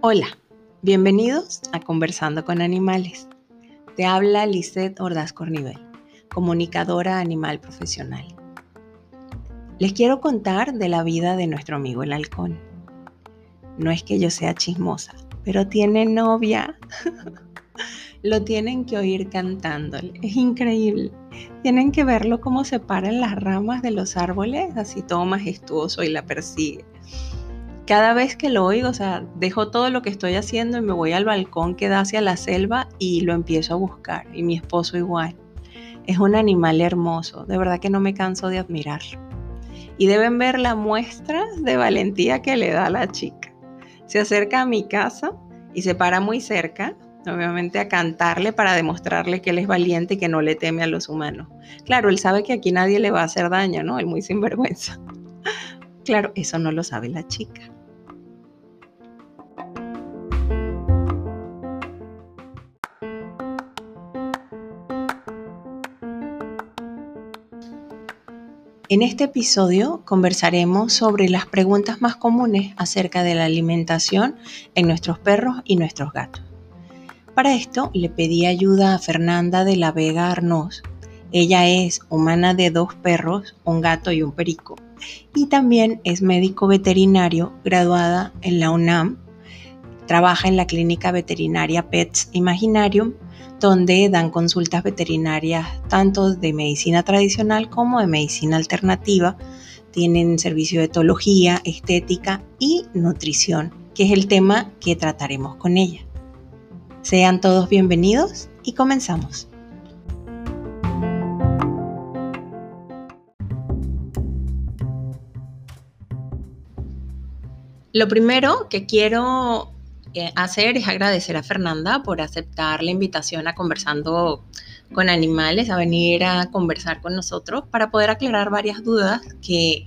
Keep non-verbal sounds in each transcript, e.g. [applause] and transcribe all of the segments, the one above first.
Hola, bienvenidos a Conversando con Animales. Te habla Lisette Ordaz Cornivel, comunicadora animal profesional. Les quiero contar de la vida de nuestro amigo el halcón. No es que yo sea chismosa, pero tiene novia. [laughs] Lo tienen que oír cantándole. Es increíble. Tienen que verlo cómo se para en las ramas de los árboles, así todo majestuoso y la persigue cada vez que lo oigo, o sea, dejo todo lo que estoy haciendo y me voy al balcón que da hacia la selva y lo empiezo a buscar. Y mi esposo igual. Es un animal hermoso, de verdad que no me canso de admirarlo. Y deben ver la muestra de valentía que le da la chica. Se acerca a mi casa y se para muy cerca, obviamente a cantarle para demostrarle que él es valiente y que no le teme a los humanos. Claro, él sabe que aquí nadie le va a hacer daño, ¿no? Él muy sinvergüenza. [laughs] Claro, eso no lo sabe la chica. En este episodio conversaremos sobre las preguntas más comunes acerca de la alimentación en nuestros perros y nuestros gatos. Para esto le pedí ayuda a Fernanda de la Vega Arnós. Ella es humana de dos perros, un gato y un perico, y también es médico veterinario graduada en la UNAM. Trabaja en la clínica veterinaria Pets Imaginarium donde dan consultas veterinarias tanto de medicina tradicional como de medicina alternativa. Tienen servicio de etología, estética y nutrición, que es el tema que trataremos con ella. Sean todos bienvenidos y comenzamos. Lo primero que quiero hacer es agradecer a Fernanda por aceptar la invitación a conversando con animales, a venir a conversar con nosotros para poder aclarar varias dudas que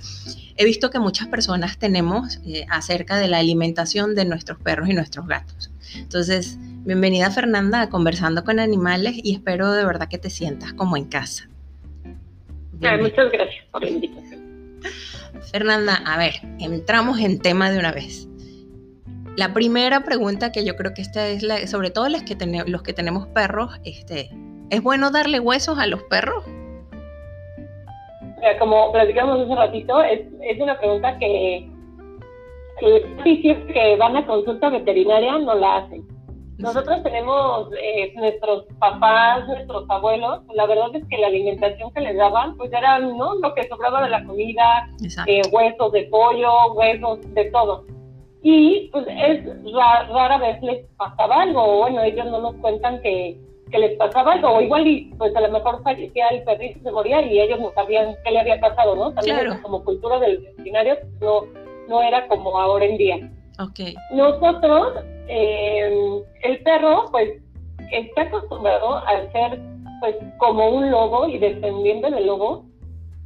he visto que muchas personas tenemos eh, acerca de la alimentación de nuestros perros y nuestros gatos. Entonces, bienvenida Fernanda a conversando con animales y espero de verdad que te sientas como en casa. muchas gracias por la invitación. Fernanda, a ver, entramos en tema de una vez. La primera pregunta que yo creo que esta es la, sobre todo las que los que tenemos perros, este, ¿es bueno darle huesos a los perros? Como platicamos hace ratito, es, es una pregunta que los que van a consulta veterinaria no la hacen. Nosotros tenemos eh, nuestros papás, nuestros abuelos, la verdad es que la alimentación que les daban, pues era ¿no? lo que sobraba de la comida, eh, huesos de pollo, huesos de todo y pues es rara, vez les pasaba algo, bueno, ellos no nos cuentan que, que, les pasaba algo, o igual y pues a lo mejor fallecía el perrito, se moría y ellos no sabían qué le había pasado, ¿no? También como cultura del veterinario no, no era como ahora en día. Okay. Nosotros, eh, el perro pues está acostumbrado a ser pues como un lobo y dependiendo del lobo,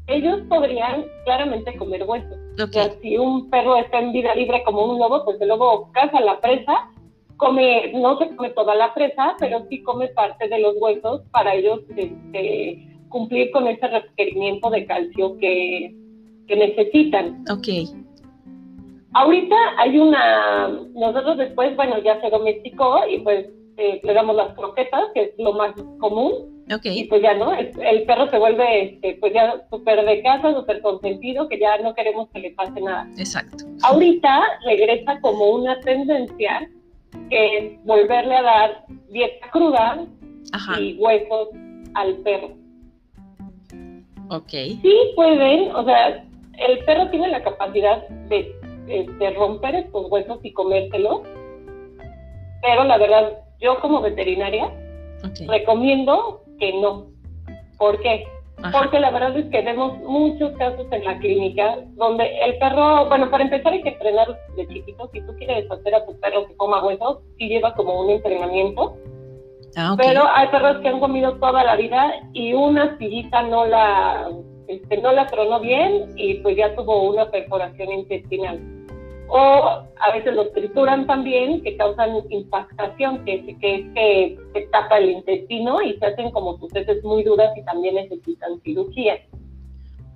ellos podrían claramente comer huesos. O sea, si un perro está en vida libre como un lobo, pues el lobo caza la presa, come, no se come toda la presa, pero sí come parte de los huesos para ellos este, cumplir con ese requerimiento de calcio que, que necesitan. Ok. Ahorita hay una, nosotros después, bueno, ya se domesticó y pues eh, le damos las croquetas, que es lo más común, Okay. Y pues ya, ¿no? El, perro se vuelve, este, pues ya súper de casa, súper consentido, que ya no queremos que le pase nada. Exacto. Ahorita regresa como una tendencia que es volverle a dar dieta cruda y huesos al perro. Ok. Sí pueden, o sea, el perro tiene la capacidad de, de romper estos huesos y comérselos, pero la verdad, yo como veterinaria recomiendo que no. ¿Por qué? Porque la verdad es que vemos muchos casos en la clínica donde el perro, bueno, para empezar hay que entrenar de chiquito. Si tú quieres hacer a tu perro que coma huesos, sí lleva como un entrenamiento. Ah, Pero hay perros que han comido toda la vida y una astillita no la, este, no la tronó bien y pues ya tuvo una perforación intestinal o a veces los trituran también, que causan impactación, que, que es que se tapa el intestino y se hacen como sus heces muy duras y también necesitan cirugía.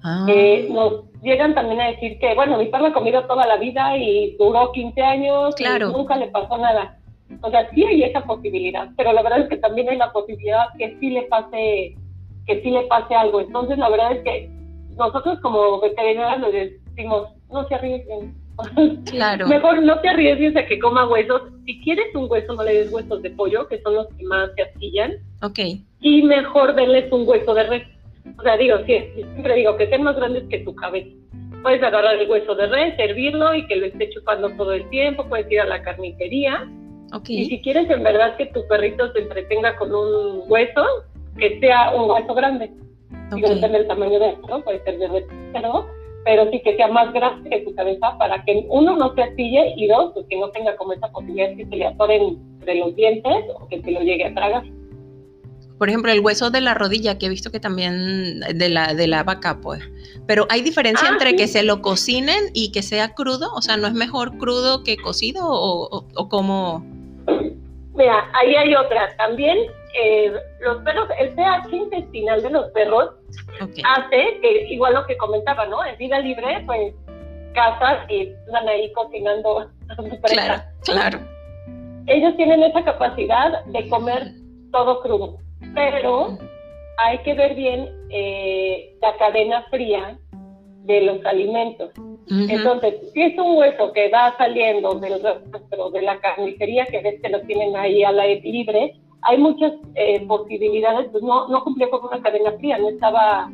Ah. Eh, nos, llegan también a decir que, bueno, mi perro ha comido toda la vida y duró 15 años y nunca le pasó nada. O sea, sí hay esa posibilidad, pero la verdad es que también hay la posibilidad que sí le pase, que sí le pase algo. Entonces, la verdad es que nosotros como veterinarios le decimos, no se arriesguen. Claro. Mejor no te arriesgues a que coma huesos. Si quieres un hueso, no le des huesos de pollo, que son los que más se astillan. Ok. Y mejor denles un hueso de res. O sea, digo, siempre digo que sean más grandes que tu cabeza. Puedes agarrar el hueso de res, servirlo y que lo esté chupando todo el tiempo. Puedes ir a la carnicería. Okay. Y si quieres en verdad que tu perrito se entretenga con un hueso, que sea un hueso grande. Okay. Digo, depende del tamaño de ¿no? puede ser de res, pero, pero sí que sea más grande que tu cabeza para que uno no se astille y dos, pues que no tenga como esa posibilidad de que se le atoren entre los dientes o que se lo llegue a tragar. Por ejemplo, el hueso de la rodilla, que he visto que también de la, de la vaca, pues. Pero hay diferencia ah, entre que se lo cocinen y que sea crudo. O sea, ¿no es mejor crudo que cocido o, o, como...? Mira, ahí hay otra. También eh, los perros, el pH intestinal de los perros hace que, igual lo que comentaba, ¿no? En vida libre, pues cazas y están ahí cocinando. [laughs] Claro, claro. Ellos tienen esa capacidad de comer todo crudo pero hay que ver bien eh, la cadena fría de los alimentos. Entonces, si es un hueso que va saliendo del, de la carnicería, que ves que lo tienen ahí al aire libre, hay muchas eh, posibilidades, pues no, no cumplió con una cadena fría, no estaba,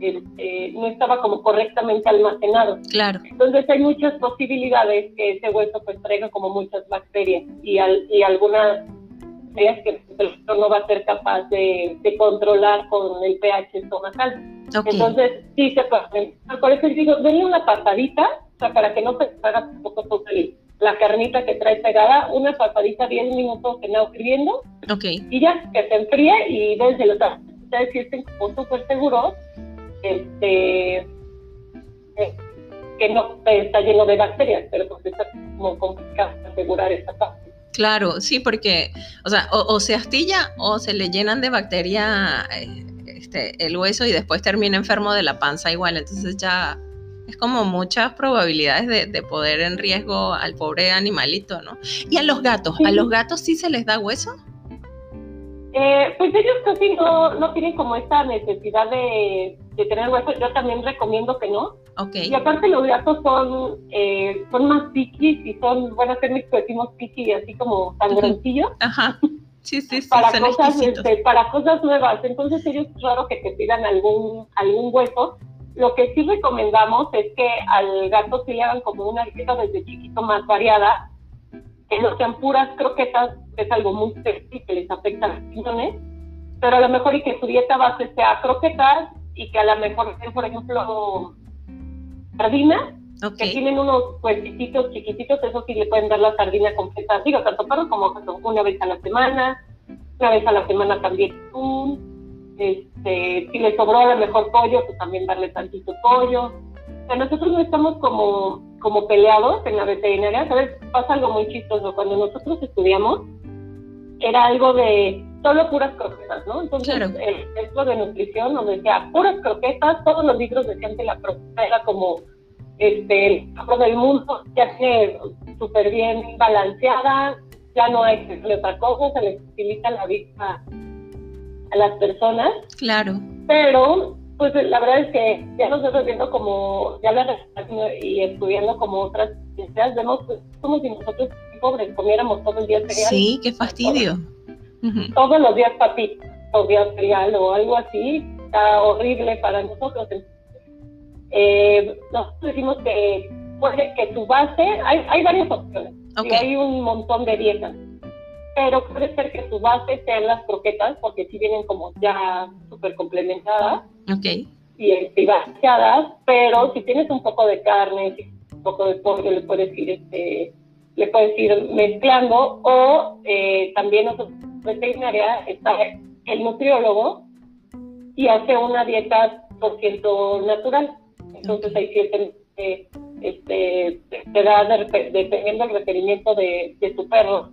este, no estaba como correctamente almacenado. Claro. Entonces hay muchas posibilidades que ese hueso pues traiga como muchas bacterias y, al, y algunas que el perro no va a ser capaz de, controlar con el pH estomacal. Entonces, sí se puede. Por eso digo, denle una pasadita, o sea, para que no se haga tampoco todo la carnita que trae pegada, una pasadita 10 minutos en agua hirviendo. Okay. Y ya, que se enfríe y desde los ustedes si estén como súper seguros, este, eh, que no está lleno de bacterias, pero pues está como complicado asegurar esta parte. Claro, sí, porque, o sea, o, se astilla o se le llenan de bacteria eh, este, el hueso y después termina enfermo de la panza igual. Entonces ya es como muchas probabilidades de, poder en riesgo al pobre animalito, ¿no? Y a los gatos, ¿a los gatos sí se les da hueso? Eh, pues ellos casi no, no tienen como esta necesidad de, de tener hueso. Yo también recomiendo que no. Okay. Y aparte los gatos son, eh, son más piquis y son, bueno, en México decimos piqui así como sangroncillos. Ajá. Sí, sí, sí. para, cosas, este, para cosas nuevas. Entonces ellos es raro que te pidan algún, algún hueso. Lo que sí recomendamos es que al gato se le hagan como una dieta desde chiquito más variada, que no sean puras croquetas, es algo muy sexy que les afecta a las riñones, pero a lo mejor y que su dieta base sea croquetas y que a lo mejor, por ejemplo, sardinas, que tienen unos puestecitos chiquititos, eso sí le pueden dar la sardina completa, digo, tanto perros como una vez a la semana, una vez a la semana también este, si le sobró a lo mejor pollo, pues también darle tantito pollo. O nosotros no estamos como, como peleados en la veterinaria, ¿sabes? Pasa algo muy chistoso, cuando nosotros estudiamos, era algo de solo puras croquetas, ¿no? Entonces, el centro de nutrición nos decía puras croquetas, todos los libros decían que la croqueta era como este, el del mundo, ya que súper bien balanceada, ya no hay que otra cosa, se les utiliza la vista a las personas. Claro. Pero, pues la verdad es que ya nosotros viendo como, ya la y estudiando como otras ciencias, vemos pues, como si nosotros pobres comiéramos todo el día cereal. Sí, qué fastidio. Todos los días papitas, o días cereal o algo así, está horrible para nosotros. Eh, nosotros decimos que puede que tu base, hay, hay varias opciones, y hay un montón de dietas, pero puede ser que tu base sean las croquetas, porque si vienen como ya súper complementadas y, y balanceadas, pero si tienes un poco de carne, un poco de pollo, le puedes ir este le puedes ir mezclando o eh, también nosotros veterinaria está el nutriólogo y hace una dieta por ciento natural. Entonces hay siete, eh, este, te da dependiendo del requerimiento de, de tu perro,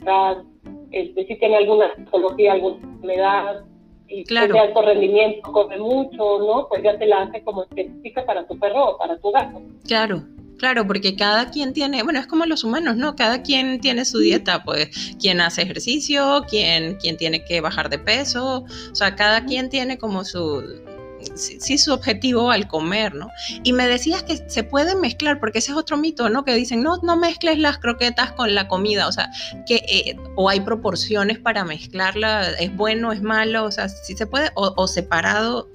este, si tiene alguna patología, alguna enfermedad, y pues, de alto rendimiento, come mucho, ¿no? Pues ya te la hace como específica para tu perro o para tu gato. Claro. Claro, porque cada quien tiene, bueno, es como los humanos, ¿no? Cada quien tiene su dieta, pues, quien hace ejercicio, quien, quien tiene que bajar de peso, o sea, cada quien tiene como su, sí, su objetivo al comer, ¿no? Y me decías que se pueden mezclar, porque ese es otro mito, ¿no? Que dicen, no, no mezcles las croquetas con la comida, o sea, que eh, o hay proporciones para mezclarla, es bueno, es malo, o sea, si se puede, o, separado.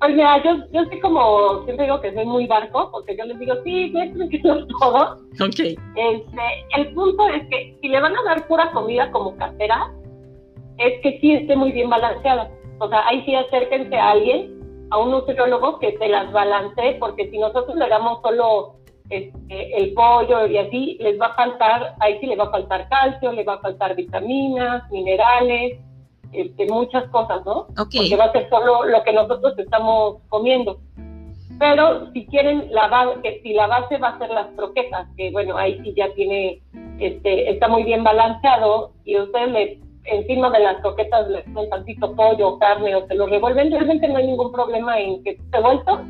Pues mira, yo, yo sí como, siempre digo que soy muy barco, porque yo les digo, sí, mezclen [laughs] todo. Ok. Este, el punto es que si le van a dar pura comida como casera, es que sí esté muy bien balanceada. O sea, ahí sí acérquense a alguien a un nutriólogo que se las balancee, porque si nosotros le damos solo este, el pollo y así, les va a faltar, ahí sí le va a faltar calcio, le va a faltar vitaminas, minerales, este, muchas cosas, ¿no? Porque va a ser solo lo que nosotros estamos comiendo. Pero si quieren la base, si la base va a ser las croquetas, que bueno, ahí sí ya tiene, este, está muy bien balanceado y ustedes le encima de las croquetas le ponen tantito pollo, carne o se lo revuelven, realmente no hay ningún problema en que esté vuelto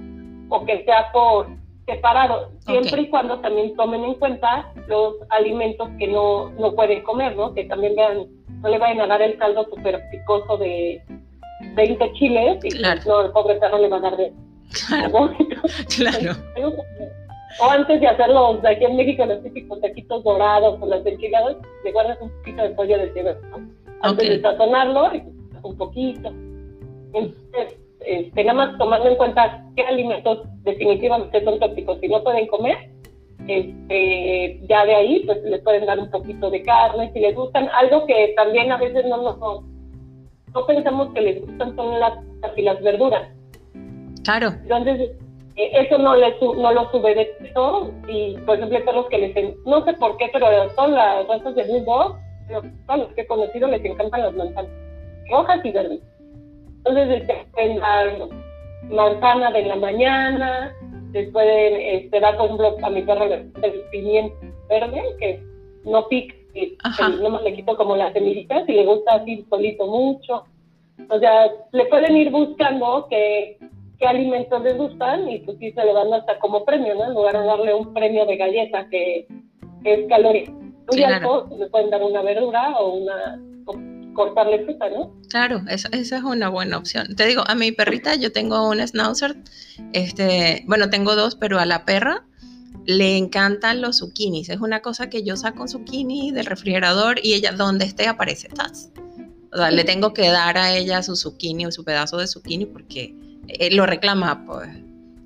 o que sea por separado, siempre y cuando también tomen en cuenta los alimentos que no, no pueden comer, ¿no? Que también vean, no le vayan a dar el caldo súper picoso de 20 chiles y pues, no, el pobre perro le va a dar de... Claro. [laughs] claro. O antes de hacerlos de aquí en México, los típicos taquitos dorados o las enchiladas, le guardas un poquito de pollo de cebra antes de sazonarlo, un poquito. Entonces, este, nada más tomando en cuenta qué alimentos definitivamente son tóxicos y no pueden comer, este, ya de ahí pues les pueden dar un poquito de carne si les gustan. Algo que también a veces no nos no pensamos que les gustan son las, y las verduras. Claro. Entonces, eh, eso no, les, no lo sube de peso y, por ejemplo, hay los que les, no sé por qué, pero son las razas de Blue Los que he conocido les encantan las manzanas rojas y verdes. Entonces, este, pueden dar manzana de la mañana, les pueden este, dar, por ejemplo, a mi perro el pimiento verde, que no pica, no más le quito como las semillitas y le gusta así solito mucho. O sea, le pueden ir buscando qué, qué alimentos les gustan y pues sí se le van hasta como premio, ¿no? En lugar de darle un premio de galleta que, que es calórico claro. le pueden dar una verdura o una cortarle fruta, ¿no? Claro, esa, esa, es una buena opción. Te digo, a mi perrita yo tengo un schnauzer, este, bueno, tengo dos, pero a la perra le encantan los zucchinis. Es una cosa que yo saco un zucchini del refrigerador y ella donde esté aparece. ¿tas? O sea, le tengo que dar a ella su zucchini o su pedazo de zucchini porque eh, lo reclama, pues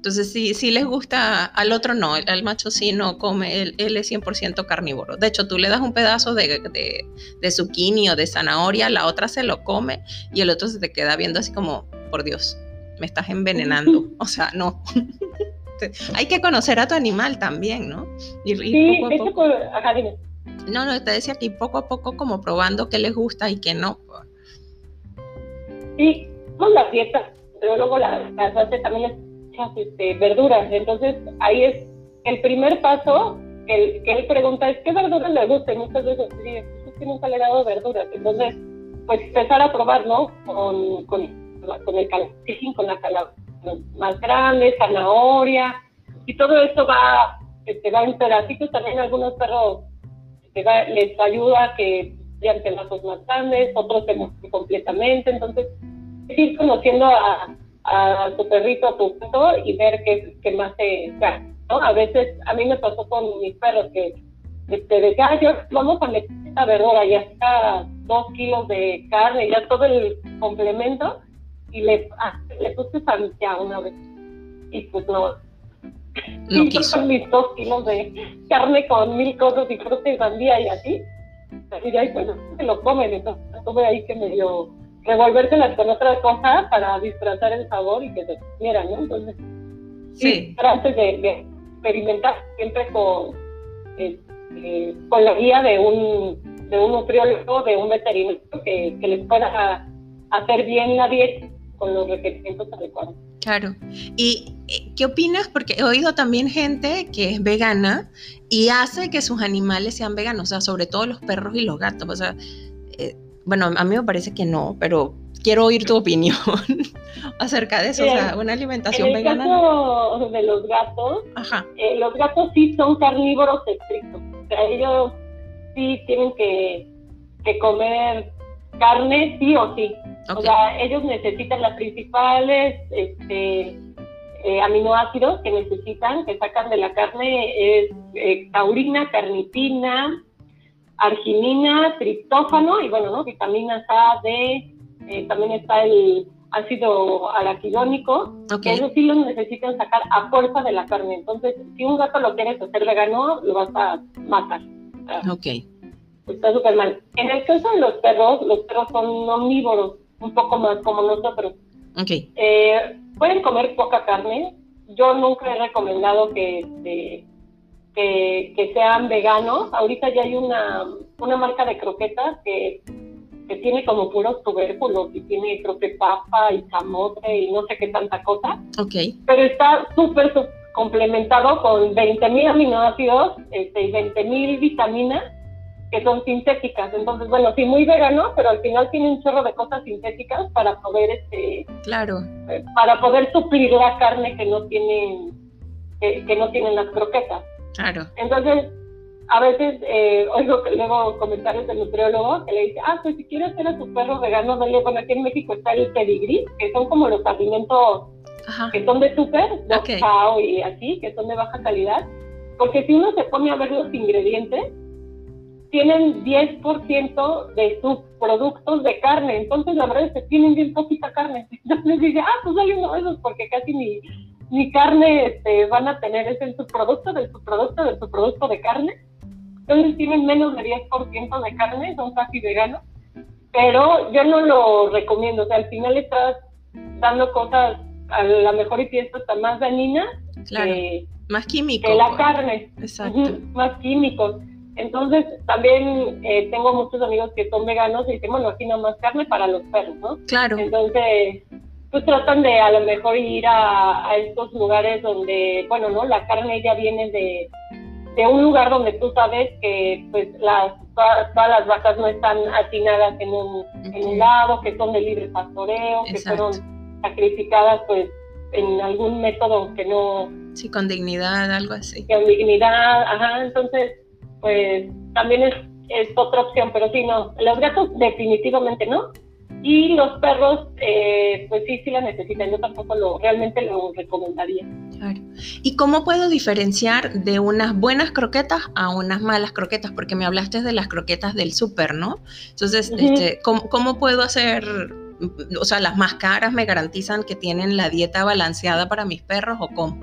entonces, si, si les gusta, al otro no, el, macho sí no come, él, es 100% carnívoro. De hecho, tú le das un pedazo de, de, de, zucchini o de zanahoria, la otra se lo come y el otro se te queda viendo así como, por Dios, me estás envenenando. [laughs] O sea, no. [laughs] Hay que conocer a tu animal también, ¿no? Y, sí, poco a poco, No, no, te decía que poco a poco como probando qué les gusta y qué no. Sí, con la dieta, pero luego la, la también es este, verduras. Entonces, ahí es el primer paso que, que él pregunta es, ¿qué verduras le gustan? muchas veces dice, pues que nunca le he dado verduras. Entonces, pues empezar a probar, ¿no? Con, con, con el calabacín, con la calabaza más grande, zanahoria, y todo esto va, este, va en pedacitos. También algunos perros este, les ayuda a que sean pedazos más grandes, otros se completamente. Entonces, es ir conociendo a, a tu perrito, a tu gato y ver qué, qué más se gana, ¿no? A veces, a mí me pasó con mis perros que este, de ah, yo, vamos a meter esta verdura, ya está dos kilos de carne, ya todo el complemento, y le, ah, le puse sandía una vez. Y pues no. No quiso. Con mis dos kilos de carne con mil cosas y fruta y sandía y así. Y ahí pues se lo comen, entonces estuve ahí que me dio revolvérselas con otra cosa para disfrazar el sabor y que se comieran, ¿no? Entonces, sí. antes de, experimentar siempre con, este, con la guía de un, de un nutriólogo, de un veterinario que, que les pueda hacer bien la dieta con los requerimientos adecuados. Claro. ¿Y eh, qué opinas? Porque he oído también gente que es vegana y hace que sus animales sean veganos, o sea, sobre todo los perros y los gatos. O sea, eh, bueno, a mí me parece que no, pero quiero oír tu opinión [laughs] acerca de eso, o sea, una alimentación en el vegana. Caso de los gatos, eh, los gatos sí son carnívoros estrictos, o sea, ellos sí tienen que, que comer carne sí o sí. O sea, ellos necesitan las principales este, eh, aminoácidos que necesitan, que sacan de la carne, es eh, taurina, carnitina, arginina, triptófano y bueno, ¿no? Vitaminas A, D, eh, también está el ácido araquidónico, okay. eso sí los necesitan sacar a fuerza de la carne. Entonces, si un gato lo quieres hacer vegano, lo vas a matar. Ok. Está súper mal. En el caso de los perros, los perros son omnívoros, un poco más como nosotros. Ok. Eh, pueden comer poca carne. Yo nunca he recomendado que, que, que, sean veganos. Ahorita ya hay una, una marca de croquetas que que tiene como puros tubérculos y tiene creo que papa y camote y no sé qué tanta cosa. Ok. Pero está súper complementado con 20.000 aminoácidos este, y 20.000 vitaminas que son sintéticas. Entonces, bueno, sí, muy vegano, pero al final tiene un chorro de cosas sintéticas para poder, este, claro, eh, para poder suplir la carne que no tienen, que, que no tienen las croquetas. Claro. Entonces, a veces eh, oigo luego comentarios del nutriólogo que le dice, ah, pues si quiere hacer a su perro vegano, dale, bueno, aquí en México está el pedigrí, que son como los alimentos que son de súper, de okay. y así, que son de baja calidad, porque si uno se pone a ver los ingredientes, tienen 10% de sus productos de carne, entonces la verdad es que tienen bien poquita carne. [laughs] Entonces dice, ah, pues dale uno de esos, porque casi ni, ni carne este, van a tener, es el subproducto del subproducto del subproducto de carne entonces tienen menos de 10% de carne, son casi veganos, pero yo no lo recomiendo, o sea, al final estás dando cosas, a lo mejor y pienso hasta más dañinas que, más químicos. Que la carne. Exacto. más químicos. Entonces, también eh, tengo muchos amigos que son veganos y dicen, bueno, aquí no más carne para los perros, ¿no? Claro. Entonces, pues tratan de a lo mejor ir a, a estos lugares donde, bueno, ¿no? La carne ya viene de, de un lugar donde tú sabes que pues las todas, las vacas no están atinadas en un, en un lado, que son de libre pastoreo, que fueron sacrificadas pues en algún método que no... Sí, con dignidad, algo así. Con dignidad, ajá, entonces pues también es, es otra opción, pero sí, no, los gatos definitivamente no. Y los perros, eh, pues sí, sí la necesitan. Yo tampoco lo, realmente lo recomendaría. Claro. ¿Y cómo puedo diferenciar de unas buenas croquetas a unas malas croquetas? Porque me hablaste de las croquetas del súper, ¿no? Entonces, este, ¿cómo, ¿cómo puedo hacer o sea, las más caras me garantizan que tienen la dieta balanceada para mis perros o cómo?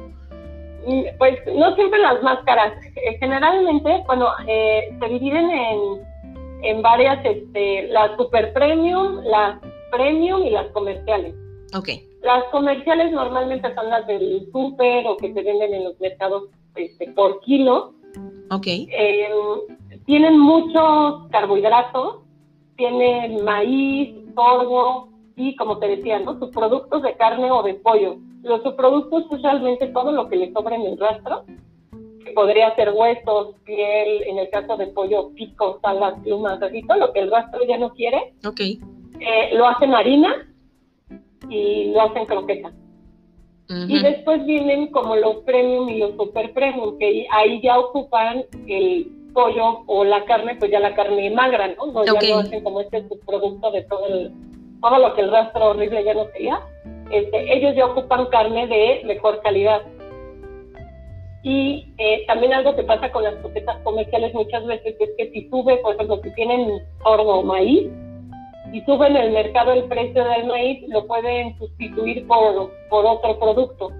Mm, pues no siempre las más caras. Eh, generalmente, bueno, eh, se dividen en en varias, este, las super premium, las premium y las comerciales. Ok. Las comerciales normalmente son las del super o que se venden en los mercados este, por kilo. Ok. Em, tienen muchos carbohidratos, tienen maíz, sorgo y, como te decía, ¿no? sus productos de carne o de pollo. Los subproductos, usualmente todo lo que le sobra en el rastro, podría ser huesos, piel, en el caso de pollo, picos, alas, plumas, así todo lo que el rastro ya no quiere. Ok. Eh, lo hacen harina y lo hacen croqueta. Y después vienen como los premium y los super premium, que ahí ya ocupan el pollo o la carne, pues ya la carne magra, ¿no? no Ya lo hacen como este subproducto de todo, el, todo lo que el rastro horrible ya no quería. Este, ellos ya ocupan carne de mejor calidad. Y eh, también algo que pasa con las croquetas comerciales muchas veces es que si sube, por ejemplo, si tienen sorgo o maíz, y suben el mercado el precio del maíz, lo pueden sustituir por, por otro producto.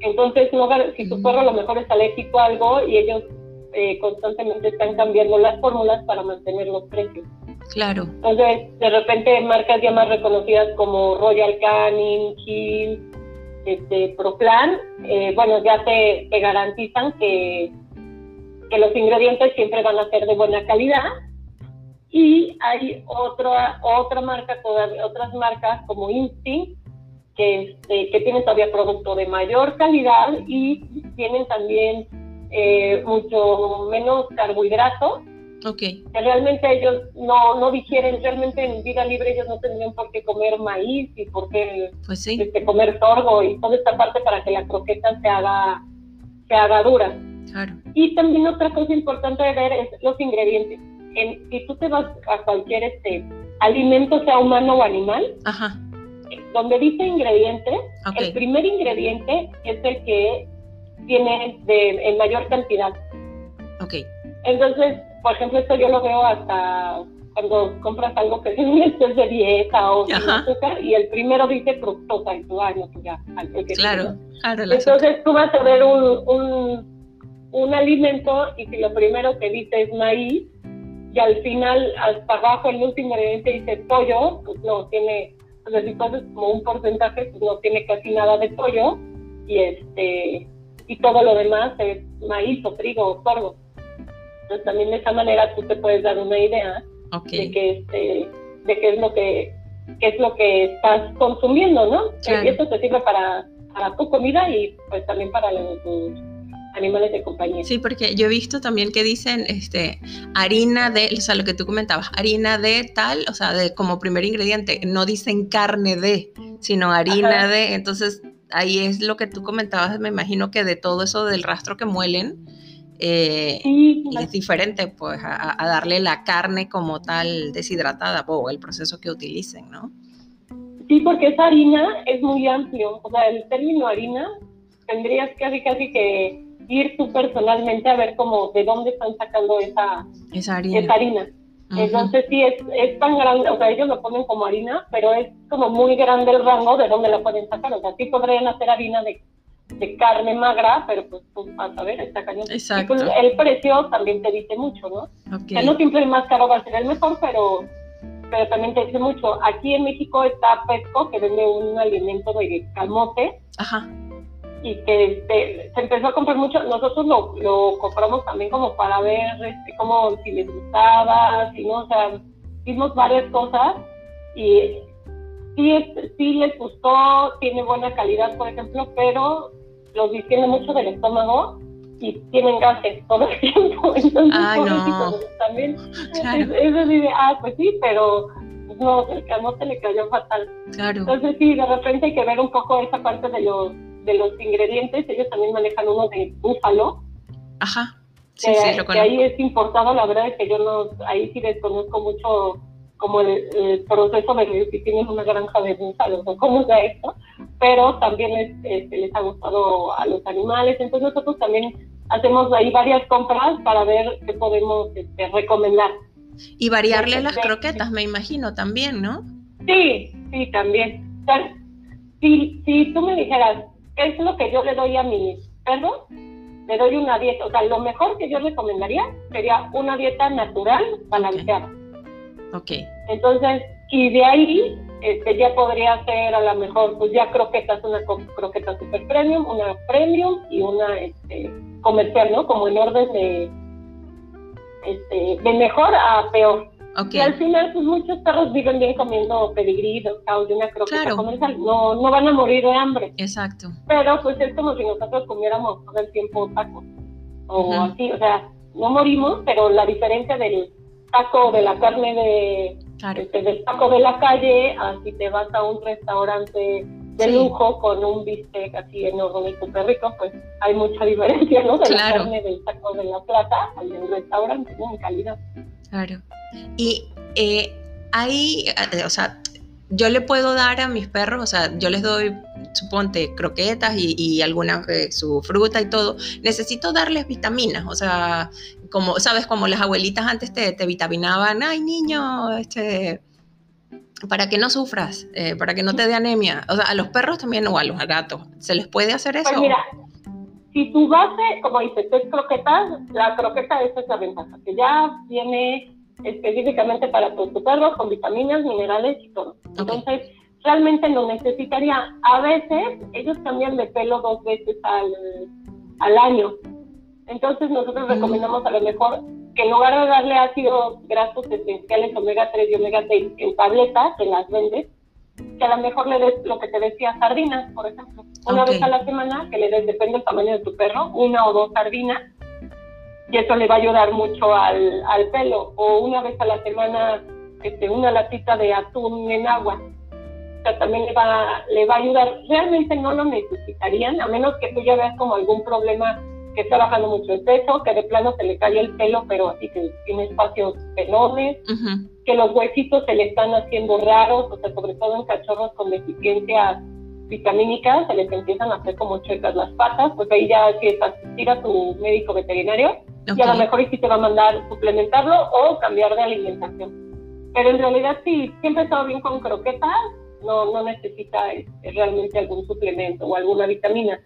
Entonces, no, si tu perro a lo mejor es alérgico a algo y ellos eh, constantemente están cambiando las fórmulas para mantener los precios. Claro. Entonces, de repente, marcas ya más reconocidas como Royal Canin, Hill, este, Proplan, eh, bueno, ya te, garantizan que, que los ingredientes siempre van a ser de buena calidad. Y hay otra, otra marca, todavía, otras marcas como Instinct, que, este, que tienen todavía producto de mayor calidad y tienen también eh, mucho menos carbohidratos Que realmente ellos no, no digieren, realmente en vida libre ellos no tendrían por qué comer maíz y por qué pues este, comer sorgo y toda esta parte para que la croqueta se haga, se haga dura. Y también otra cosa importante de ver es los ingredientes. En, si tú te vas a cualquier este alimento, sea humano o animal, donde dice ingredientes, el primer ingrediente es el que tiene de, en mayor cantidad. Okay. Entonces, por ejemplo, esto yo lo veo hasta cuando compras algo que [laughs] es de dieta o azúcar y el primero dice fructosa y tú, ay, no, pues ya, claro, claro. Entonces tú vas a ver un, un, un alimento y si lo primero que dice es maíz y al final, hasta abajo, el último ingrediente dice pollo, pues no tiene, si pasas como un porcentaje, pues no tiene casi nada de pollo y este y todo lo demás es maíz o trigo o sorgo. Entonces también de esa manera tú te puedes dar una idea de que este, de qué es lo que es lo que estás consumiendo, ¿no? Y eso te sirve para, para tu comida y pues también para los, animales de compañía. Sí, porque yo he visto también que dicen este harina de, o sea, lo que tú comentabas, harina de tal, o sea, de como primer ingrediente, no dicen carne de, sino harina de, entonces ahí es lo que tú comentabas, me imagino que de todo eso del rastro que muelen, eh, es diferente pues a, darle la carne como tal deshidratada o el proceso que utilicen, ¿no? Sí, porque esa harina es muy amplio, o sea, el término harina tendrías casi casi que ir tú personalmente a ver cómo de dónde están sacando esa, esa harina. Esa harina. Entonces sí, es, es tan grande, o sea, ellos lo ponen como harina, pero es como muy grande el rango de dónde la pueden sacar. O sea, sí podrían hacer harina de, de carne magra, pero pues tú vas a ver, está cañón. Exacto. Pues, el precio también te dice mucho, ¿no? Okay. O sea, no siempre el más caro va a ser el mejor, pero, pero también te dice mucho. Aquí en México está Pesco, que vende un alimento de camote. Ajá y que este, se empezó a comprar mucho. Nosotros lo, lo compramos también como para ver este, cómo, si les gustaba, si no, o sea, hicimos varias cosas y sí, sí les gustó, tiene buena calidad, por ejemplo, pero los distiende mucho del estómago y tienen gases todo el [laughs] tiempo. Entonces, no. también claro. es, así de, ah, pues sí, pero no, el se le cayó fatal. Claro. Entonces sí, de repente hay que ver un poco esa parte de los de los ingredientes, ellos también manejan uno de búfalo. Ajá. Sí, que, sí, lo que ahí es importado, la verdad es que yo no, ahí sí desconozco mucho como el, proceso de si tienen una granja de búfalos o cómo sea esto, pero también les, este, les ha gustado a los animales, entonces nosotros también hacemos ahí varias compras para ver qué podemos este, recomendar. Y variarle las croquetas, me imagino, también, ¿no? Sí, sí, también. si, si tú me dijeras, ¿Qué es lo que yo le doy a mi perro? Le doy una dieta, o sea, lo mejor que yo recomendaría sería una dieta natural balanceada. Ok. Entonces, y de ahí este, ya podría ser a lo mejor, pues ya croquetas, una croqueta super premium, una premium y una este, comercial, ¿no? Como en orden de, este, de mejor a peor. Y al final, pues muchos perros viven bien comiendo pedigrí, o de una croqueta comercial. No, no van a morir de hambre. Exacto. Pero pues es como si nosotros comiéramos todo el tiempo tacos. O así, o sea, no morimos, pero la diferencia del taco de la carne de, este, del taco de la calle, así te vas a un restaurante de lujo con un bistec así enorme y súper rico, pues hay mucha [laughs] diferencia, ¿no? De la carne del taco de la plata al del restaurante, ¿no? En calidad. Claro. Y eh, ahí, eh, o sea, yo le puedo dar a mis perros, o sea, yo les doy, suponte, croquetas y, alguna, eh, su fruta y todo. Necesito darles vitaminas, o sea, como, ¿sabes? Como las abuelitas antes te, te vitaminaban, ay, niño, este para que no sufras, para que no te dé anemia. O sea, a los perros también o a los gatos, ¿se les puede hacer pues eso? mira, si tu base, como dices, es croquetas, la croqueta es esa ventaja, que ya viene específicamente para tu, perro con vitaminas, minerales y todo. Entonces, realmente no necesitaría. A veces ellos cambian de pelo dos veces al, al año. Entonces nosotros recomendamos a lo mejor que en lugar de darle ácidos grasos esenciales omega 3 y omega 6 en tabletas, que las vendes, que a lo mejor le des lo que te decía, sardinas, por ejemplo. Una vez a la semana, que le des, depende del tamaño de tu perro, una o dos sardinas y eso le va a ayudar mucho al, al pelo. O una vez a la semana, este, una latita de atún en agua. O sea, también le va, le va a ayudar. Realmente no lo necesitarían, a menos que tú ya veas como algún problema que está bajando mucho el peso, que de plano se le cae el pelo, pero así que tiene espacios pelones, que los huesitos se le están haciendo raros, o sea, sobre todo en cachorros con deficiencias vitamínicas, se les empiezan a hacer como chuecas las patas, pues ahí ya si es asistir a tu médico veterinario y a lo mejor sí te va a mandar suplementarlo o cambiar de alimentación. Pero en realidad sí, siempre he estado bien con croquetas, no, no necesita este, realmente algún suplemento o alguna vitamina.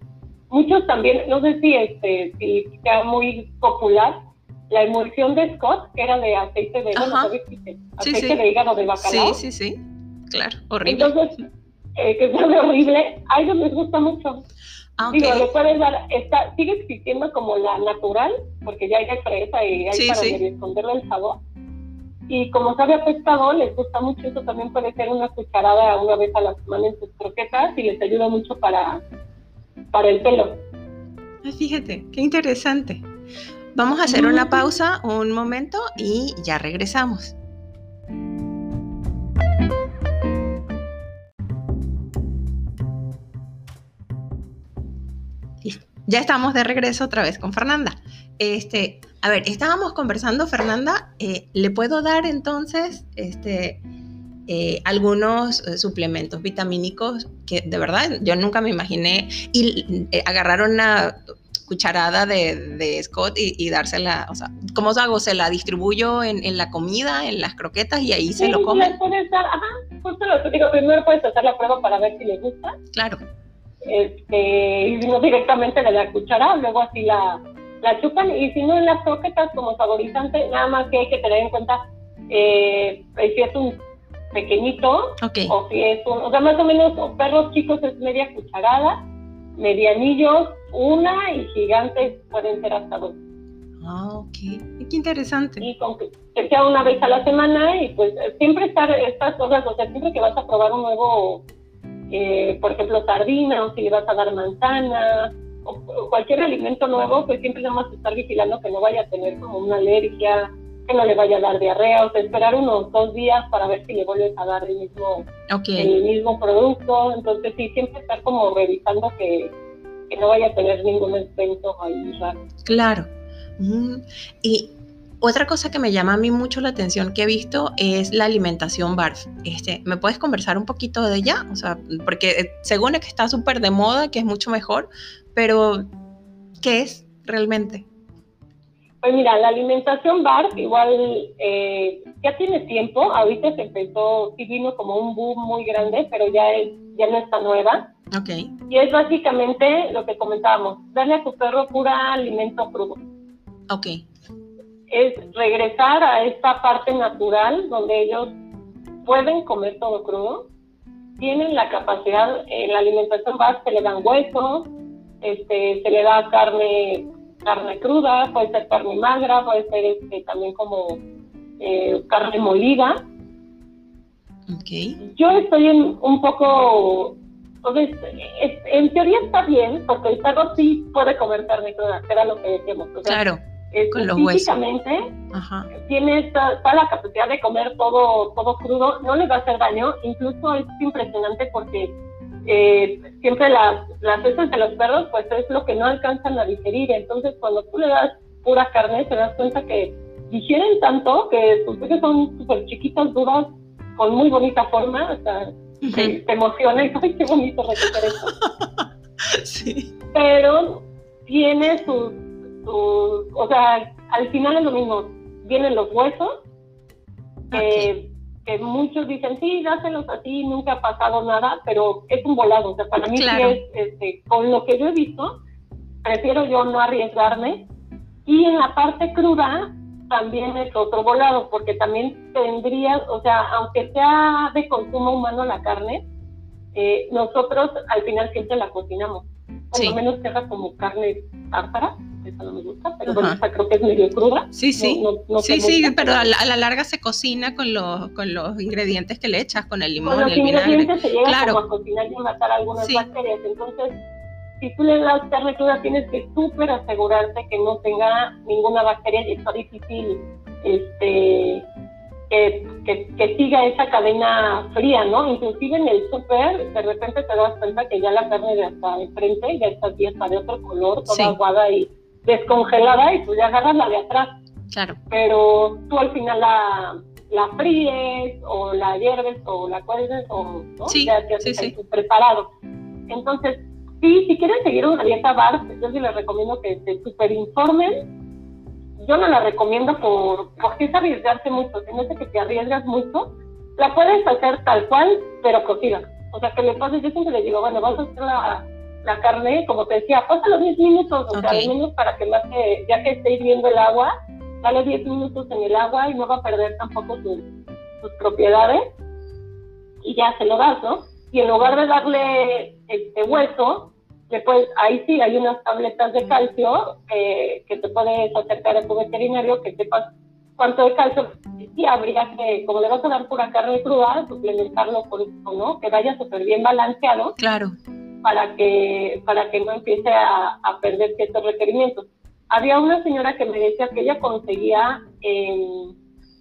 Muchos también, no sé si, este, si sea muy popular, la emulsión de Scott, que era de aceite de, bueno, aceite de hígado de bacalao. Sí, sí, sí, claro, horrible. Entonces, eh, que sabe horrible, a ellos les gusta mucho. Ah, Digo, le puedes dar, está, sigue existiendo como la natural, porque ya hay de fresa y hay para esconderle el sabor. Y como sabe a pescado, les gusta mucho, eso también puede ser una cucharada una vez a la semana en sus croquetas y les ayuda mucho para, para el pelo. fíjate, qué interesante. Vamos a hacer una pausa un momento y ya regresamos. Ya estamos de regreso otra vez con Fernanda. Este, a ver, estábamos conversando, Fernanda. Eh, ¿Le puedo dar entonces este, eh, algunos eh, suplementos vitamínicos que de verdad yo nunca me imaginé y agarraron una cucharada de, Scott y, dársela, o sea, ¿cómo hago? ¿Se la distribuyo en, la comida, en las croquetas y ahí se lo comen? Puedes dar, ajá, justo lo que digo, primero puedes hacer la prueba para ver si le gusta. Claro este, y no directamente de la cuchara, luego así la, la chupan, y si no en las croquetas como saborizante, nada más que hay que tener en cuenta eh, si es un pequeñito, o si es un, o sea, más o menos, perros chicos es media cucharada, medianillos, una, y gigantes pueden ser hasta dos. Ah, ok. Qué interesante. Y con que, sea una vez a la semana y pues siempre estar estas cosas, o sea, siempre que vas a probar un nuevo eh, por ejemplo, sardina o si le vas a dar manzana o, cualquier alimento nuevo, pues siempre nada más estar vigilando que no vaya a tener como una alergia, que no le vaya a dar diarrea, o sea, esperar unos dos días para ver si le vuelves a dar el mismo, el mismo producto. Entonces, sí, siempre estar como revisando que, que no vaya a tener ningún evento ahí raro. Claro. Y otra cosa que me llama a mí mucho la atención que he visto es la alimentación BARF. Este, ¿Me puedes conversar un poquito de ella? O sea, porque eh, según es que está súper de moda, que es mucho mejor, pero ¿qué es realmente? Pues mira, la alimentación BARF igual eh, ya tiene tiempo, ahorita se empezó, sí vino como un boom muy grande, pero ya, ya no está nueva. Ok. Y es básicamente lo que comentábamos, darle a tu perro pura alimento crudo. Ok es regresar a esta parte natural donde ellos pueden comer todo crudo, tienen la capacidad, en la alimentación básica se le dan huesos, este, se le da carne, carne cruda, puede ser carne magra, puede ser este, también como eh, carne molida. Okay. Yo estoy en un poco, entonces, en teoría está bien, porque el perro sí puede comer carne cruda, que era lo que decíamos. claro con los físicamente tiene toda, la capacidad de comer todo, todo crudo, no le va a hacer daño, incluso es impresionante porque eh, siempre las, las heces de los perros pues es lo que no alcanzan a digerir, entonces cuando tú le das pura carne te das cuenta que digieren tanto que sus heces son súper chiquitas, duras, con muy bonita forma, o sea, te, emociona y [laughs] ¡ay, qué bonito recoger eso! [laughs] sí. Pero tiene sus o sea, al final es lo mismo, vienen los huesos, que muchos dicen, sí, dáselos así, nunca ha pasado nada, pero es un volado, o sea, para mí sí es, este, con lo que yo he visto, prefiero yo no arriesgarme, y en la parte cruda también es otro volado, porque también tendría, o sea, aunque sea de consumo humano la carne, eh, nosotros al final siempre la cocinamos, por lo menos queda como carne tártara, esa no me gusta, pero bueno, esta creo que es medio cruda. Sí, sí. sí, sí, pero a la, larga se cocina con los, con los ingredientes que le echas, con el limón, con los el vinagre. Se llega claro. a cocinar y matar algunas bacterias. Entonces, si tú le das carne cruda tienes que súper asegurarte que no tenga ninguna bacteria y está difícil este, que, que, siga esa cadena fría, ¿no? Inclusive en el súper, de repente te das cuenta que ya la carne de hasta enfrente ya está, ya está de otro color, toda aguada y descongelada, y tú ya agarras la de atrás. Claro. Pero tú al final la, la fríes, o la hierves, o la cuelgues, o ¿no? ya te haces preparado. Entonces, sí, si quieren seguir una dieta bar, yo sí les recomiendo que se super informen yo no la recomiendo por, porque es arriesgarse mucho, se me que te arriesgas mucho, la puedes hacer tal cual, pero cocida. O sea, que le pases, yo siempre le digo, bueno, vas a hacer la, la carne, como te decía, pasa los 10 minutos, o sea, al menos para que más que, ya que esté hirviendo el agua, dale 10 minutos en el agua y no va a perder tampoco sus, sus propiedades y ya se lo das, ¿no? Y en lugar de darle este hueso, Después, ahí sí hay unas tabletas de calcio que te puedes acercar a tu veterinario que sepas cuánto de calcio. Sí, habría que, como le vas a dar pura carne cruda, suplementarlo por eso, ¿no? Que vaya súper bien balanceado. Claro. Para que, para que no empiece a, perder ciertos requerimientos. Había una señora que me decía que ella conseguía eh,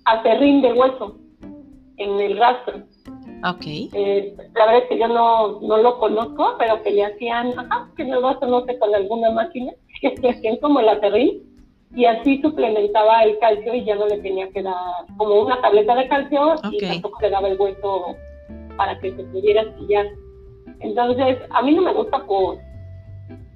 acerrín de hueso en el rastro. Ok. Eh, la verdad es que yo no, no lo conozco, pero que le hacían, ajá, que no lo no sé, con alguna máquina, [laughs] que le hacían como el aterrín, y así suplementaba el calcio y ya no le tenía que dar como una tableta de calcio y tampoco le daba el hueso para que se pudiera astillar. Entonces, a mí no me gusta por,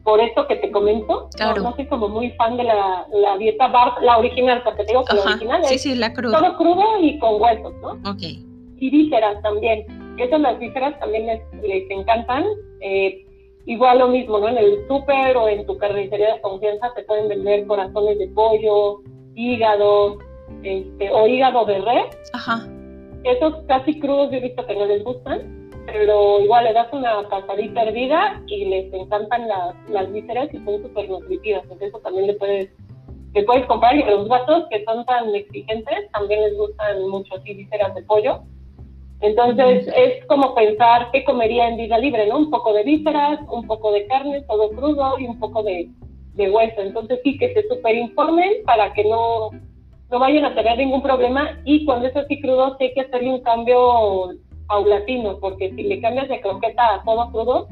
por esto que te comento. Claro. No, soy como muy fan de la, la dieta bar, la original, porque te digo que la original es sí, la todo crudo y con huesos, ¿no? Ok y vísceras también. Esas las vísceras también les, les encantan. Eh, igual lo mismo, ¿no? En el súper o en tu carnicería de confianza te pueden vender corazones de pollo, hígado, este, o hígado de res. Ajá. Esos casi crudos yo he visto que no les gustan, pero igual le das una pasadita hervida y les encantan las, las vísceras y son súper nutritivas. Entonces eso también le puedes, le puedes comprar y a los gatos que son tan exigentes también les gustan mucho así vísceras de pollo entonces es como pensar qué comería en vida libre, ¿no? Un poco de vísceras, un poco de carne, todo crudo y un poco de, hueso. Entonces sí que se superinformen para que no, no vayan a tener ningún problema y cuando es así crudo sí hay que hacerle un cambio paulatino, porque si le cambias de croqueta a todo crudo,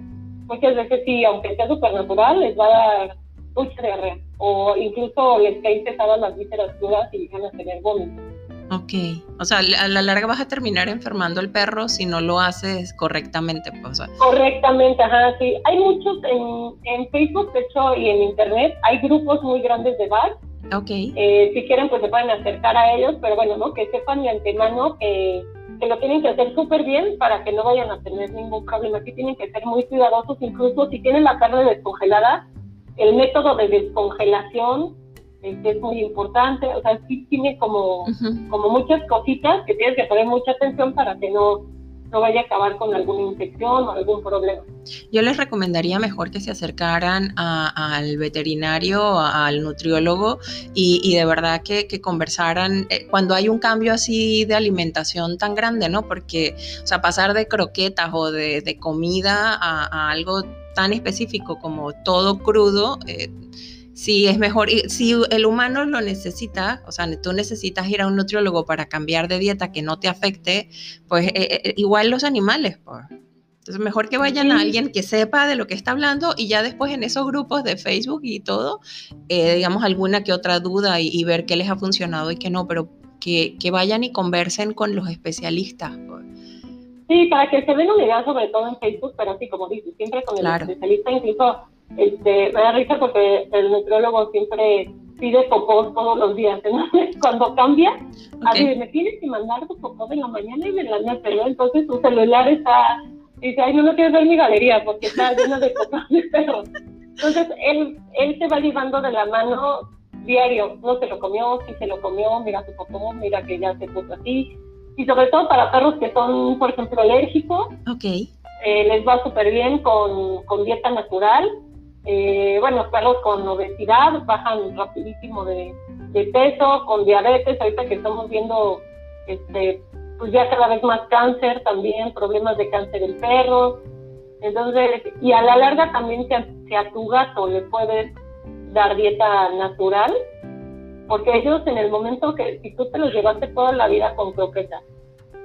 muchas veces sí, aunque sea súper natural, les va a dar mucha diarrea o incluso les caen pesadas las vísceras crudas y van a tener vómitos. Ok, o sea, a la larga vas a terminar enfermando al perro si no lo haces correctamente. Pues, Correctamente, ajá, sí. Hay muchos en, en, Facebook, de hecho, y en Internet, hay grupos muy grandes de bar. Ok. Eh, si quieren, pues se pueden acercar a ellos, pero bueno, ¿no? Que sepan de antemano que, que lo tienen que hacer súper bien para que no vayan a tener ningún problema. Aquí tienen que ser muy cuidadosos, incluso si tienen la carne descongelada, el método de descongelación es muy importante, o sea, sí tiene como, como muchas cositas que tienes que poner mucha atención para que no, no vaya a acabar con alguna infección o algún problema. Yo les recomendaría mejor que se acercaran al veterinario, al nutriólogo y, de verdad que, conversaran eh, cuando hay un cambio así de alimentación tan grande, ¿no? Porque, o sea, pasar de croquetas o de, comida a, algo tan específico como todo crudo, eh, si es mejor, si el humano lo necesita, o sea, tú necesitas ir a un nutriólogo para cambiar de dieta que no te afecte, pues eh, eh, igual los animales, pues. Entonces, mejor que vayan a alguien que sepa de lo que está hablando y ya después en esos grupos de Facebook y todo, eh, digamos, alguna que otra duda y, ver qué les ha funcionado y qué no, pero que, que vayan y conversen con los especialistas. Pues. Sí, para que se den una idea, sobre todo en Facebook, pero así como dices, siempre con el especialista, incluso este, me da risa porque el nutriólogo siempre pide popó todos los días. Entonces, [laughs] cuando cambia, así me tienes que mandar tu popó de la mañana y de la noche, ¿no? Entonces su celular está, dice, ay, no, no quiero ver mi galería porque está lleno de popó de perros. Entonces, él, él se va llevando de la mano diario, no se lo comió, si se lo comió, mira su popó, mira que ya se puso así. Y sobre todo para perros que son, por ejemplo, alérgicos. Eh, les va súper bien con, con dieta natural eh, bueno, perros con obesidad bajan rapidísimo de, peso, con diabetes, ahorita que estamos viendo este, pues ya cada vez más cáncer también, problemas de cáncer en perros. Entonces, y a la larga también si a, tu gato le puedes dar dieta natural, porque ellos en el momento que si tú te los llevaste toda la vida con croquetas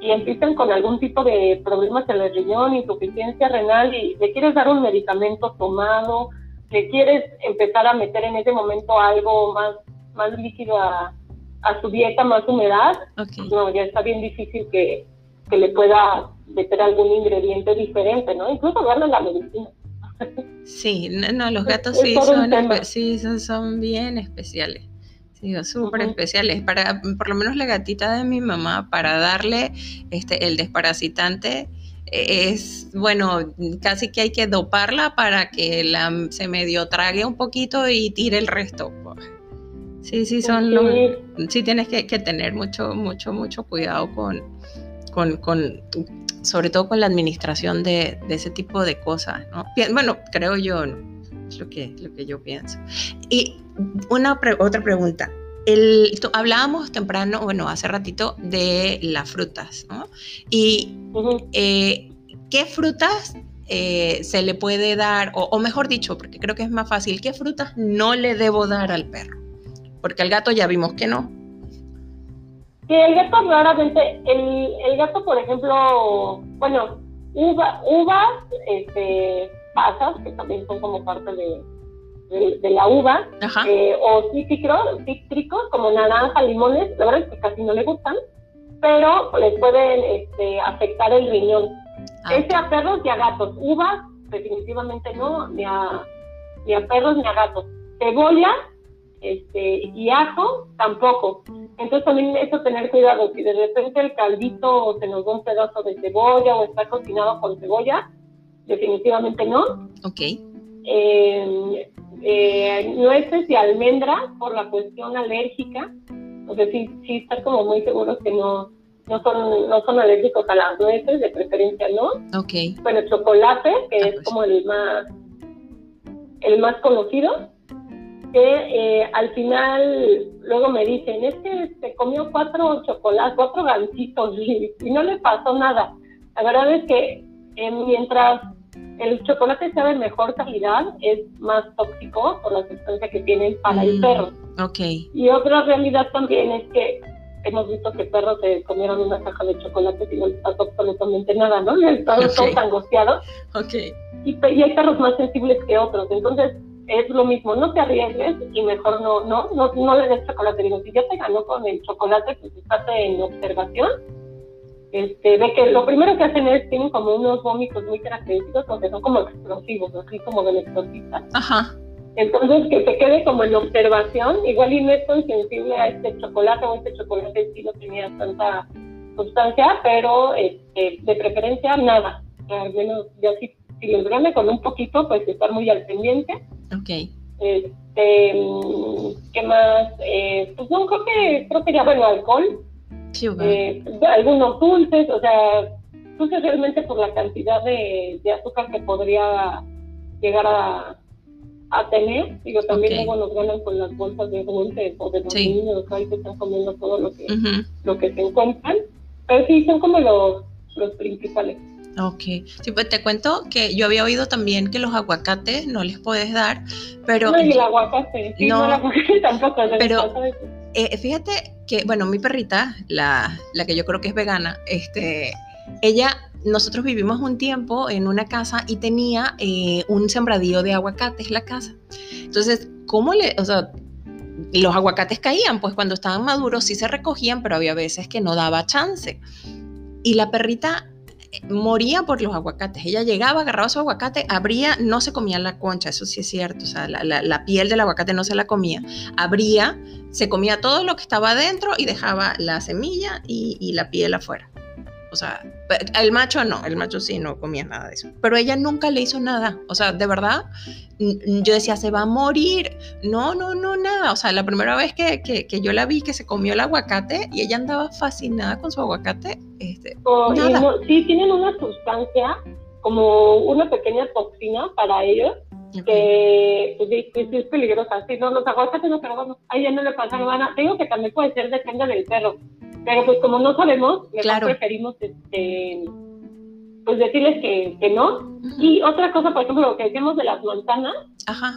y empiezan con algún tipo de problemas en el riñón, insuficiencia renal y le quieres dar un medicamento tomado, le quieres empezar a meter en ese momento algo más, más líquido a, a su dieta, más humedad, no, ya está bien difícil que, que le pueda meter algún ingrediente diferente, ¿no? Incluso darle la medicina. Sí, no, los gatos sí, son, sí son, bien especiales. Sí, súper especiales. Para, por lo menos la gatita de mi mamá, para darle este, el desparasitante, es, bueno, casi que hay que doparla para que la, se medio trague un poquito y tire el resto. Sí, sí, son los, sí tienes que, que, tener mucho, mucho, mucho cuidado con, con, con sobre todo con la administración de, ese tipo de cosas, ¿no? Bueno, creo yo, es lo que, lo que yo pienso. Y una otra pregunta. El, hablábamos temprano, bueno, hace ratito, de las frutas, ¿no? Y eh, ¿qué frutas eh, se le puede dar, o, o, mejor dicho, porque creo que es más fácil, ¿qué frutas no le debo dar al perro? Porque al gato ya vimos que no, Sí, el gato raramente, el, el gato, por ejemplo, bueno, uva, uvas, este, pasas, que también son como parte de, de, la uva, eh, o cítricos, cítricos, como naranja, limones, la verdad es que casi no le gustan, pero les pueden este, afectar el riñón. Ah, Ese a perros y a gatos. Uvas, definitivamente no, ni a, ni a perros ni a gatos. Cebolla, este, y ajo tampoco. Entonces también eso tener cuidado, si de repente el caldito se nos da un pedazo de cebolla o está cocinado con cebolla, definitivamente no. Ok. Eh, eh, nueces y almendra por la cuestión alérgica, sea, sí, sí estar como muy seguros que no, no son, no son alérgicos a las nueces, de preferencia no. Ok. Bueno, el chocolate, que ah, es pues. como el más, el más conocido, que eh, al final luego me dicen, es que se comió cuatro chocolates, cuatro ganchitos [laughs] y, no le pasó nada. La verdad es que eh, mientras el chocolate sea de mejor calidad, es más tóxico por la sustancia que tienen para el mm, perro. Okay. Y otra realidad también es que hemos visto que perros se comieron una caja de chocolate y no les pasó absolutamente nada, ¿no? Están okay. todos angustiados. Okay. Y, y hay perros más sensibles que otros. Entonces, es lo mismo, no te arriesgues y mejor no, no, no, no le des chocolate. Digo, si ya te ganó con el chocolate, pues estate en observación. Este, ve que lo primero que hacen es, tienen como unos vómitos muy característicos porque son como explosivos, así como del exorcista. Ajá. Entonces, que se quede como en observación, igual y no es tan sensible a este chocolate o este chocolate sí no tenía tanta sustancia, pero este, de preferencia nada. Al menos ya si, si les grande con un poquito, pues estar muy al pendiente Ok. Este, ¿Qué más? Eh, pues no, creo que, creo que ya, bueno, alcohol. Sí, eh, algunos dulces, o sea, dulces realmente por la cantidad de, de azúcar que podría llegar a, a tener. Digo, también luego nos ganan con las bolsas de dulces o de los niños que están comiendo todo lo que, lo que se encuentran. Pero sí, son como los, los principales. Ok, sí, pues te cuento que yo había oído también que los aguacates no les puedes dar, pero... No, y el aguacate, sí, no, el aguacate [laughs] tampoco. Pero eh, fíjate que, bueno, mi perrita, la, la que yo creo que es vegana, este, ella, nosotros vivimos un tiempo en una casa y tenía eh, un sembradío de aguacates la casa. Entonces, ¿cómo le, o sea, los aguacates caían, pues cuando estaban maduros sí se recogían, pero había veces que no daba chance. Y la perrita moría por los aguacates. Ella llegaba, agarraba su aguacate, abría, no se comía la concha, eso sí es cierto, o sea, la, piel del aguacate no se la comía. Abría, se comía todo lo que estaba adentro y dejaba la semilla y la piel afuera. O sea, el macho no, el macho sí no comía nada de eso. Pero ella nunca le hizo nada. O sea, de verdad, yo decía, se va a morir. No, no, no, nada. O sea, la primera vez que, que, yo la vi que se comió el aguacate y ella andaba fascinada con su aguacate. Este, oh, sí, tienen una sustancia como una pequeña toxina para ellos que pues, es peligrosa. Sí, no, los aguacates no, pero bueno, a ella no le pasa nada. Tengo que también puede ser, depende del perro pero pues como no sabemos, claro. preferimos este pues decirles que, que no. Y otra cosa, por ejemplo, lo que decimos de las manzanas,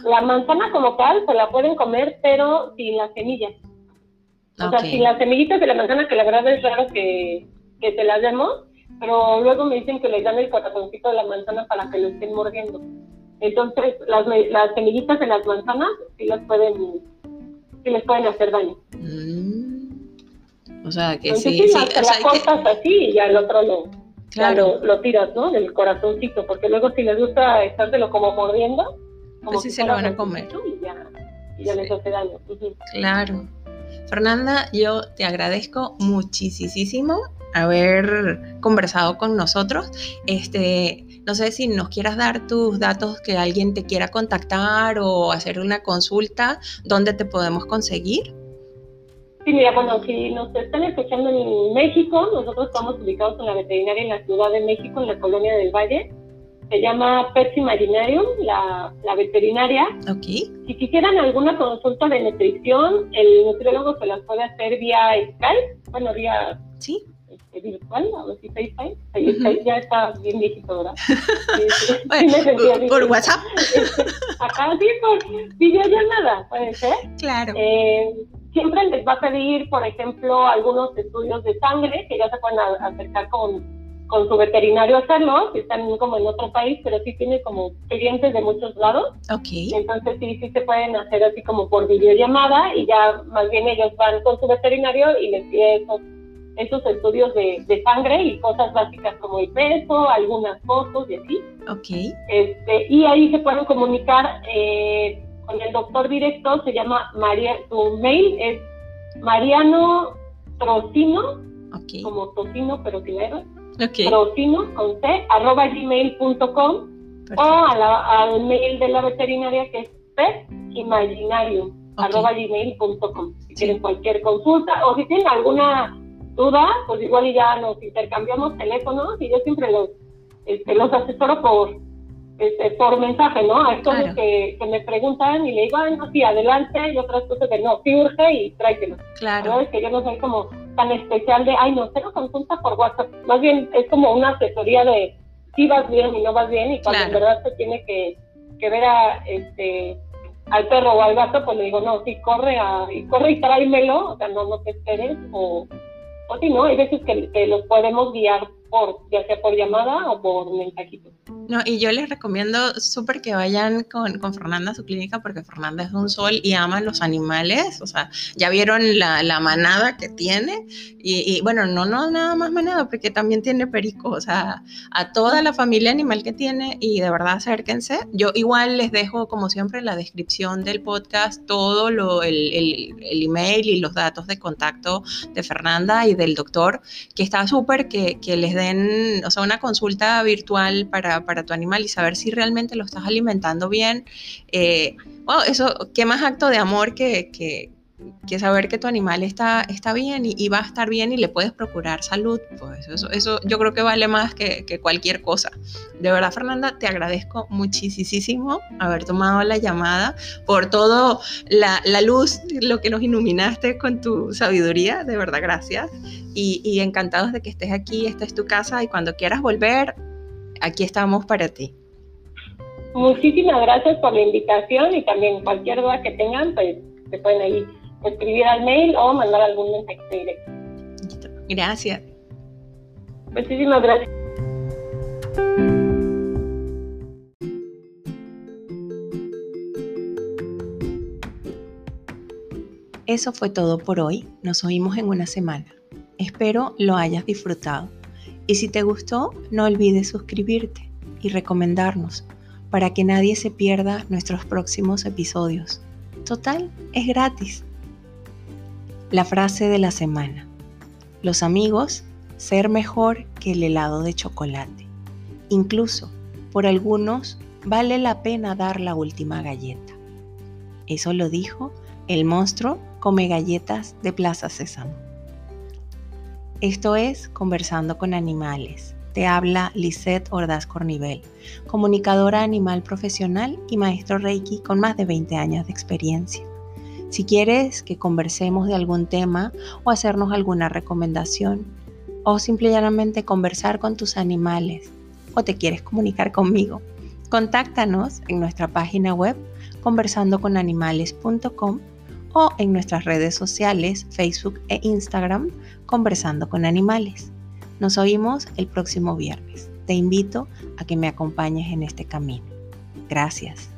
la manzana como tal se la pueden comer, pero sin las semillas. O sea, sin las semillitas de la manzana, que la verdad es raro que, que se las demos, pero luego me dicen que les dan el corazoncito de la manzana para que lo estén mordiendo. Entonces, las, las semillitas de las manzanas sí las pueden, sí les pueden hacer daño. Mm. O sea, que Entonces, sí, sí, la cortas así y ya el otro lo, claro. lo, tiras, ¿no? Del corazoncito, porque luego si les gusta estárselo como mordiendo, como pues sí se lo van a comer. Y ya, y ya les hace daño. Claro. Fernanda, yo te agradezco muchísimo haber conversado con nosotros. Este, no sé si nos quieras dar tus datos que alguien te quiera contactar o hacer una consulta, ¿dónde te podemos conseguir? Sí, mira, bueno, si nos están escuchando en México, nosotros estamos ubicados en la veterinaria en la Ciudad de México, en la colonia del Valle. Se llama Pets Imaginarium, la, la veterinaria. Ok. Si quisieran alguna consulta de nutrición, el nutriólogo se las puede hacer vía Skype, bueno, vía ¿Sí? Este, virtual, a ver si FaceTime. Uh ya está bien viejito, ¿verdad? [laughs] Sí, bueno, por, WhatsApp. Este, acá sí, por videollamada, puede ser. Claro. Eh, siempre les va a pedir, por ejemplo, algunos estudios de sangre, que ya se pueden acercar con, con su veterinario a hacerlo, si están como en otro país, pero sí tiene como clientes de muchos lados. Ok. Entonces sí, sí se pueden hacer así como por videollamada y ya más bien ellos van con su veterinario y les pide esos, esos estudios de, de sangre y cosas básicas como el peso, algunas fotos y así. Ok. Este, y ahí se pueden comunicar eh, con el doctor directo, se llama María, su mail es Mariano Trocino, como tocino pero sin R, trocino con C, arroba gmail.com o al mail de la veterinaria que es petimaginario, arroba gmail.com, si quieren cualquier consulta o si tienen alguna duda, pues igual ya nos intercambiamos teléfonos y yo siempre los, este, los asesoro por este, por mensaje, ¿no? Hay cosas que, que, me preguntan y le digo, ay, no, sí, adelante, y otras cosas que no, sí urge y tráetelo. Claro. Es que yo no soy como tan especial de, ay, no, tengo consulta por WhatsApp. Más bien es como una asesoría de si vas bien y no vas bien, y cuando en verdad se tiene que, que ver a, este, al perro o al gato, pues le digo, no, sí, corre, a, y corre y tráemelo, o sea, no, no te esperes, o, o sí, ¿no? Hay veces que, que los podemos guiar por, ya sea por llamada o por mensajito. No, y yo les recomiendo súper que vayan con, con, Fernanda a su clínica porque Fernanda es un sol y ama los animales. O sea, ya vieron la, la manada que tiene. Y, y, bueno, no, no nada más manada, porque también tiene perico. O sea, a toda la familia animal que tiene. Y de verdad, acérquense. Yo igual les dejo, como siempre, en la descripción del podcast todo lo, el, el, email y los datos de contacto de Fernanda y del doctor, que está súper que, que les o sea, una consulta virtual para, para tu animal y saber si realmente lo estás alimentando bien. Eh, eso, qué más acto de amor que, que saber que tu animal está, está bien y, va a estar bien y le puedes procurar salud. Pues eso, eso yo creo que vale más que, que cualquier cosa. De verdad, Fernanda, te agradezco muchísimo haber tomado la llamada, por todo la, la, luz, lo que nos iluminaste con tu sabiduría. De verdad, gracias. Y, y encantados de que estés aquí, esta es tu casa y cuando quieras volver, aquí estamos para ti. Muchísimas gracias por la invitación y también cualquier duda que tengan, pues se pueden ahí escribir al mail o mandar algún mensaje directo. Gracias. Muchísimas gracias. Eso fue todo por hoy. Nos oímos en una semana. Espero lo hayas disfrutado. Y si te gustó, no olvides suscribirte y recomendarnos para que nadie se pierda nuestros próximos episodios. Total, es gratis. La frase de la semana. Los amigos, ser mejor que el helado de chocolate. Incluso, por algunos, vale la pena dar la última galleta. Eso lo dijo el monstruo come galletas de Plaza Sésamo. Esto es Conversando con Animales. Te habla Lisette Ordaz Cornivel, comunicadora animal profesional y maestro Reiki con más de 20 años de experiencia. Si quieres que conversemos de algún tema o hacernos alguna recomendación, o simplemente conversar con tus animales, o te quieres comunicar conmigo, contáctanos en nuestra página web conversandoconanimales.com o en nuestras redes sociales Facebook e Instagram Conversando con Animales. Nos oímos el próximo viernes. Te invito a que me acompañes en este camino. Gracias.